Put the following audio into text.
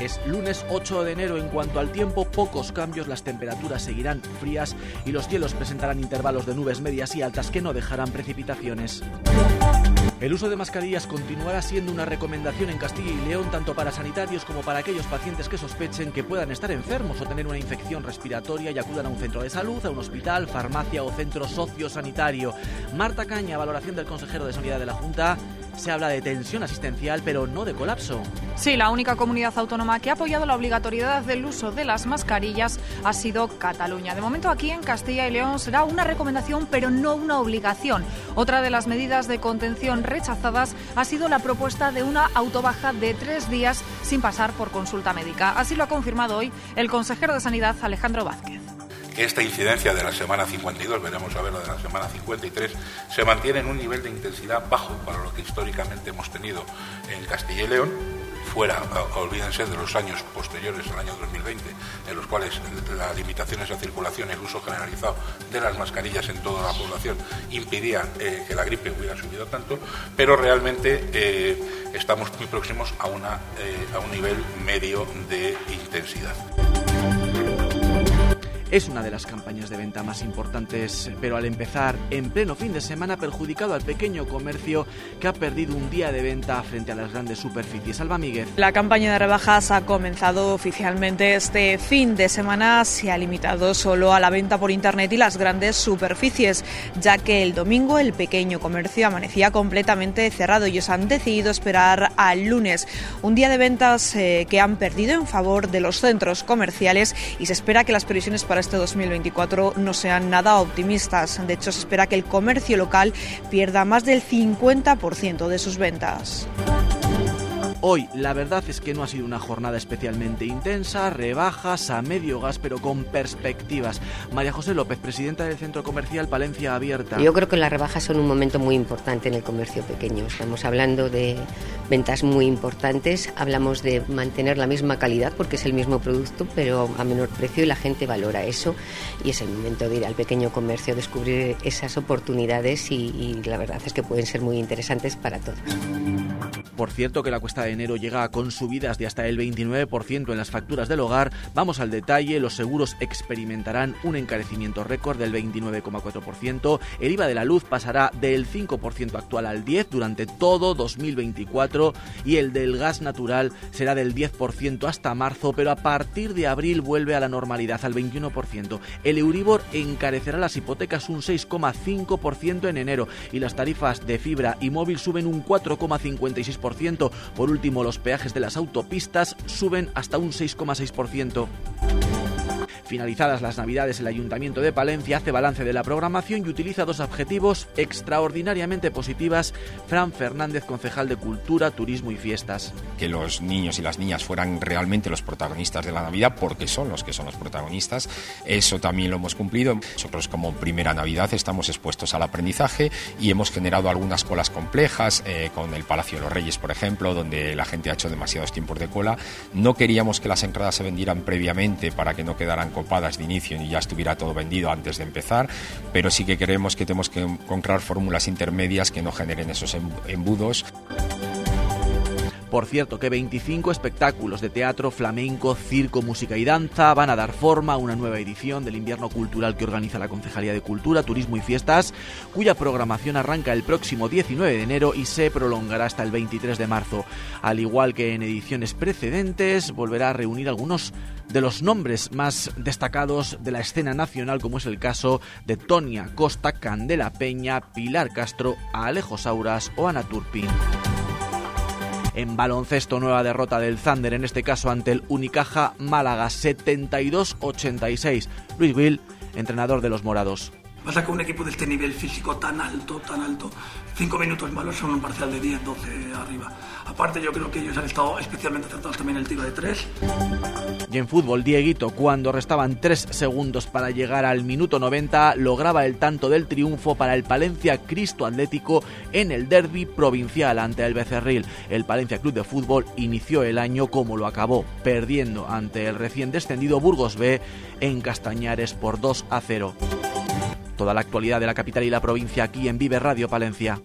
Es lunes 8 de enero. En cuanto al tiempo, pocos cambios. Las temperaturas seguirán frías y los cielos presentarán intervalos de nubes medias y altas que no dejarán precipitaciones. El uso de mascarillas continuará siendo una recomendación en Castilla y León tanto para sanitarios como para aquellos pacientes que sospechen que puedan estar enfermos o tener una infección respiratoria y acudan a un centro de salud, a un hospital, farmacia o centro sociosanitario. Marta Caña, valoración del consejero de Sanidad de la Junta, se habla de tensión asistencial, pero no de colapso. Sí, la única comunidad autónoma que ha apoyado la obligatoriedad del uso de las mascarillas ha sido Cataluña. De momento aquí en Castilla y León será una recomendación, pero no una obligación. Otra de las medidas de contención rechazadas ha sido la propuesta de una autobaja de tres días sin pasar por consulta médica. Así lo ha confirmado hoy el consejero de Sanidad, Alejandro Vázquez esta incidencia de la semana 52, veremos a ver la de la semana 53, se mantiene en un nivel de intensidad bajo para lo que históricamente hemos tenido en Castilla y León, fuera, olvídense de los años posteriores al año 2020, en los cuales las limitaciones a circulación y el uso generalizado de las mascarillas en toda la población impidían eh, que la gripe hubiera subido tanto, pero realmente eh, estamos muy próximos a, una, eh, a un nivel medio de intensidad. Es una de las campañas de venta más importantes, pero al empezar en pleno fin de semana ha perjudicado al pequeño comercio que ha perdido un día de venta frente a las grandes superficies. Alba Miguel. La campaña de rebajas ha comenzado oficialmente este fin de semana. Se ha limitado solo a la venta por internet y las grandes superficies, ya que el domingo el pequeño comercio amanecía completamente cerrado. Ellos han decidido esperar al lunes, un día de ventas eh, que han perdido en favor de los centros comerciales y se espera que las previsiones para este 2024 no sean nada optimistas. De hecho, se espera que el comercio local pierda más del 50% de sus ventas. Hoy la verdad es que no ha sido una jornada especialmente intensa, rebajas a medio gas pero con perspectivas. María José López, presidenta del Centro Comercial Palencia Abierta. Yo creo que las rebajas son un momento muy importante en el comercio pequeño. Estamos hablando de ventas muy importantes, hablamos de mantener la misma calidad porque es el mismo producto pero a menor precio y la gente valora eso y es el momento de ir al pequeño comercio, descubrir esas oportunidades y, y la verdad es que pueden ser muy interesantes para todos. Por cierto que la cuesta de enero llega con subidas de hasta el 29% en las facturas del hogar. Vamos al detalle, los seguros experimentarán un encarecimiento récord del 29,4%. El IVA de la luz pasará del 5% actual al 10% durante todo 2024 y el del gas natural será del 10% hasta marzo, pero a partir de abril vuelve a la normalidad al 21%. El Euribor encarecerá las hipotecas un 6,5% en enero y las tarifas de fibra y móvil suben un 4,56% por último, los peajes de las autopistas suben hasta un 6,6%. Finalizadas las Navidades, el Ayuntamiento de Palencia hace balance de la programación y utiliza dos adjetivos extraordinariamente positivas. Fran Fernández, concejal de Cultura, Turismo y Fiestas. Que los niños y las niñas fueran realmente los protagonistas de la Navidad, porque son los que son los protagonistas. Eso también lo hemos cumplido. Nosotros como primera Navidad estamos expuestos al aprendizaje y hemos generado algunas colas complejas, eh, con el Palacio de los Reyes, por ejemplo, donde la gente ha hecho demasiados tiempos de cola. No queríamos que las entradas se vendieran previamente para que no quedaran copadas de inicio y ya estuviera todo vendido antes de empezar, pero sí que creemos que tenemos que encontrar fórmulas intermedias que no generen esos em-, embudos. Por cierto, que 25 espectáculos de teatro, flamenco, circo, música y danza van a dar forma a una nueva edición del invierno cultural que organiza la Concejalía de Cultura, Turismo y Fiestas, cuya programación arranca el próximo 19 de enero y se prolongará hasta el 23 de marzo. Al igual que en ediciones precedentes, volverá a reunir algunos de los nombres más destacados de la escena nacional, como es el caso de Tonia Costa, Candela Peña, Pilar Castro, Alejo Sauras o Ana Turpin. En baloncesto, nueva derrota del Thunder, en este caso ante el Unicaja Málaga, 72-86. Luis Will, entrenador de los Morados. Pasa que un equipo de este nivel físico tan alto, tan alto, cinco minutos malos son un parcial de 10, 12 arriba. Aparte, yo creo que ellos han estado especialmente acertados también el tiro de tres. Y en fútbol, Dieguito, cuando restaban tres segundos para llegar al minuto 90, lograba el tanto del triunfo para el Palencia Cristo Atlético en el derby provincial ante el Becerril. El Palencia Club de Fútbol inició el año como lo acabó, perdiendo ante el recién descendido Burgos B en Castañares por 2 a 0. Toda la actualidad de la capital y la provincia aquí en Vive Radio Palencia.